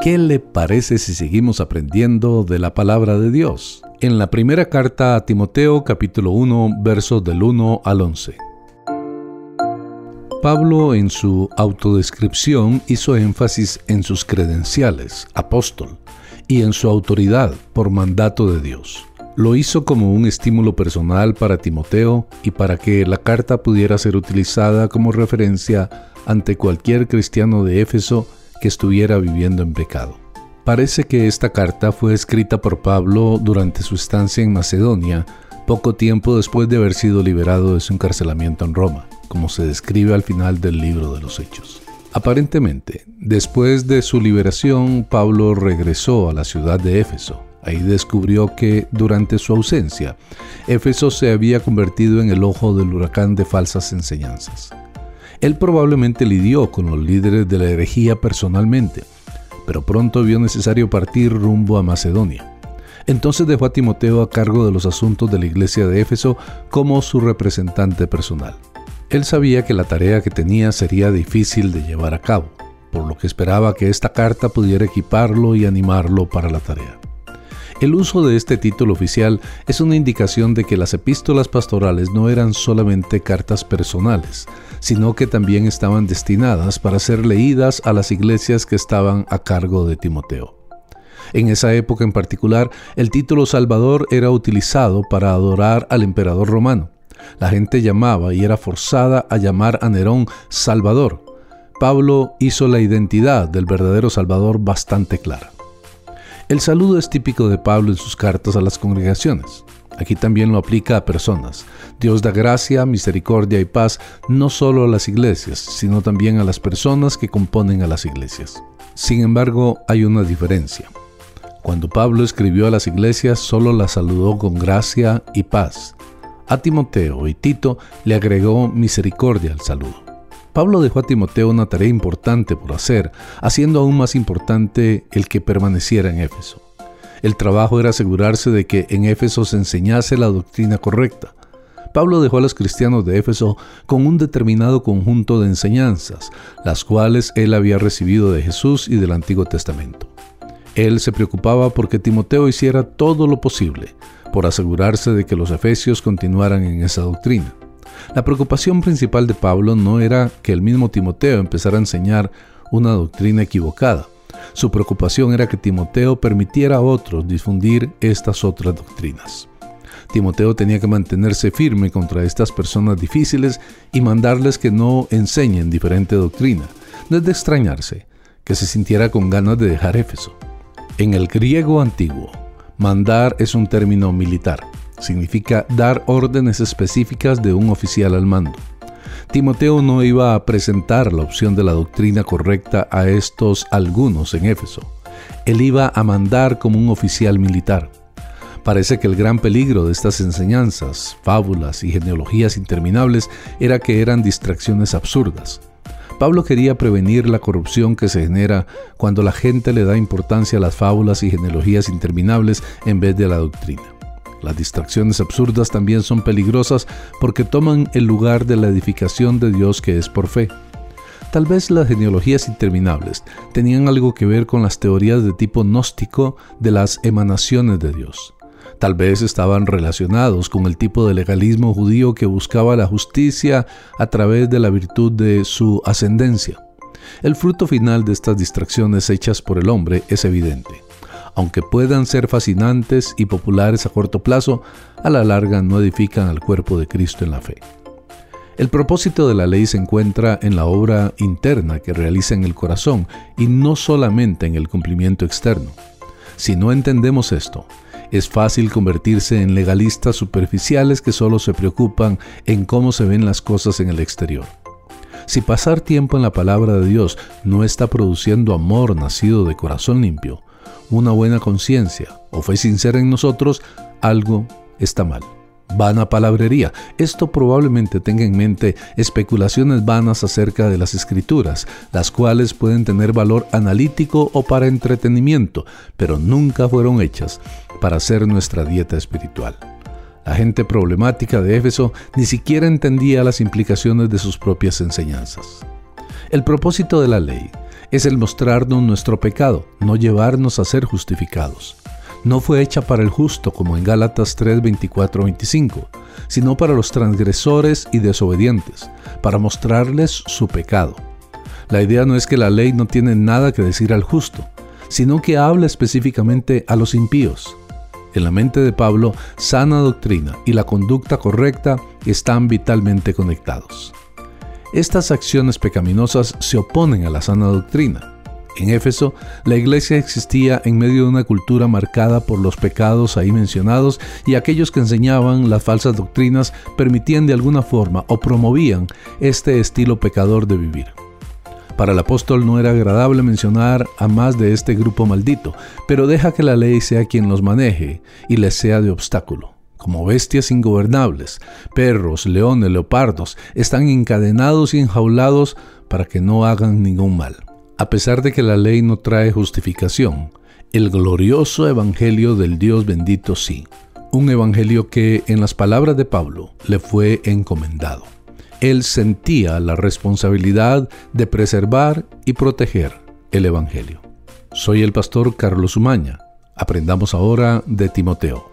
¿Qué le parece si seguimos aprendiendo de la palabra de Dios? En la primera carta a Timoteo capítulo 1 versos del 1 al 11. Pablo en su autodescripción hizo énfasis en sus credenciales, apóstol, y en su autoridad por mandato de Dios. Lo hizo como un estímulo personal para Timoteo y para que la carta pudiera ser utilizada como referencia ante cualquier cristiano de Éfeso que estuviera viviendo en pecado. Parece que esta carta fue escrita por Pablo durante su estancia en Macedonia, poco tiempo después de haber sido liberado de su encarcelamiento en Roma como se describe al final del libro de los Hechos. Aparentemente, después de su liberación, Pablo regresó a la ciudad de Éfeso. Ahí descubrió que, durante su ausencia, Éfeso se había convertido en el ojo del huracán de falsas enseñanzas. Él probablemente lidió con los líderes de la herejía personalmente, pero pronto vio necesario partir rumbo a Macedonia. Entonces dejó a Timoteo a cargo de los asuntos de la iglesia de Éfeso como su representante personal. Él sabía que la tarea que tenía sería difícil de llevar a cabo, por lo que esperaba que esta carta pudiera equiparlo y animarlo para la tarea. El uso de este título oficial es una indicación de que las epístolas pastorales no eran solamente cartas personales, sino que también estaban destinadas para ser leídas a las iglesias que estaban a cargo de Timoteo. En esa época en particular, el título Salvador era utilizado para adorar al emperador romano. La gente llamaba y era forzada a llamar a Nerón Salvador. Pablo hizo la identidad del verdadero Salvador bastante clara. El saludo es típico de Pablo en sus cartas a las congregaciones. Aquí también lo aplica a personas. Dios da gracia, misericordia y paz no solo a las iglesias, sino también a las personas que componen a las iglesias. Sin embargo, hay una diferencia. Cuando Pablo escribió a las iglesias, solo las saludó con gracia y paz. A Timoteo y Tito le agregó misericordia al saludo. Pablo dejó a Timoteo una tarea importante por hacer, haciendo aún más importante el que permaneciera en Éfeso. El trabajo era asegurarse de que en Éfeso se enseñase la doctrina correcta. Pablo dejó a los cristianos de Éfeso con un determinado conjunto de enseñanzas, las cuales él había recibido de Jesús y del Antiguo Testamento. Él se preocupaba porque Timoteo hiciera todo lo posible por asegurarse de que los efesios continuaran en esa doctrina. La preocupación principal de Pablo no era que el mismo Timoteo empezara a enseñar una doctrina equivocada. Su preocupación era que Timoteo permitiera a otros difundir estas otras doctrinas. Timoteo tenía que mantenerse firme contra estas personas difíciles y mandarles que no enseñen diferente doctrina. No es de extrañarse que se sintiera con ganas de dejar Éfeso. En el griego antiguo, Mandar es un término militar. Significa dar órdenes específicas de un oficial al mando. Timoteo no iba a presentar la opción de la doctrina correcta a estos algunos en Éfeso. Él iba a mandar como un oficial militar. Parece que el gran peligro de estas enseñanzas, fábulas y genealogías interminables era que eran distracciones absurdas. Pablo quería prevenir la corrupción que se genera cuando la gente le da importancia a las fábulas y genealogías interminables en vez de la doctrina. Las distracciones absurdas también son peligrosas porque toman el lugar de la edificación de Dios que es por fe. Tal vez las genealogías interminables tenían algo que ver con las teorías de tipo gnóstico de las emanaciones de Dios. Tal vez estaban relacionados con el tipo de legalismo judío que buscaba la justicia a través de la virtud de su ascendencia. El fruto final de estas distracciones hechas por el hombre es evidente. Aunque puedan ser fascinantes y populares a corto plazo, a la larga no edifican al cuerpo de Cristo en la fe. El propósito de la ley se encuentra en la obra interna que realiza en el corazón y no solamente en el cumplimiento externo. Si no entendemos esto, es fácil convertirse en legalistas superficiales que solo se preocupan en cómo se ven las cosas en el exterior. Si pasar tiempo en la palabra de Dios no está produciendo amor nacido de corazón limpio, una buena conciencia o fe sincera en nosotros, algo está mal vana palabrería. Esto probablemente tenga en mente especulaciones vanas acerca de las escrituras, las cuales pueden tener valor analítico o para entretenimiento, pero nunca fueron hechas para ser nuestra dieta espiritual. La gente problemática de Éfeso ni siquiera entendía las implicaciones de sus propias enseñanzas. El propósito de la ley es el mostrarnos nuestro pecado, no llevarnos a ser justificados. No fue hecha para el justo, como en Gálatas 3, 24, 25, sino para los transgresores y desobedientes, para mostrarles su pecado. La idea no es que la ley no tiene nada que decir al justo, sino que habla específicamente a los impíos. En la mente de Pablo, sana doctrina y la conducta correcta están vitalmente conectados. Estas acciones pecaminosas se oponen a la sana doctrina. En Éfeso, la iglesia existía en medio de una cultura marcada por los pecados ahí mencionados y aquellos que enseñaban las falsas doctrinas permitían de alguna forma o promovían este estilo pecador de vivir. Para el apóstol no era agradable mencionar a más de este grupo maldito, pero deja que la ley sea quien los maneje y les sea de obstáculo. Como bestias ingobernables, perros, leones, leopardos, están encadenados y enjaulados para que no hagan ningún mal. A pesar de que la ley no trae justificación, el glorioso Evangelio del Dios bendito sí, un Evangelio que, en las palabras de Pablo, le fue encomendado él sentía la responsabilidad de preservar y proteger el Evangelio. Soy el pastor Carlos Umaña. Aprendamos ahora de Timoteo.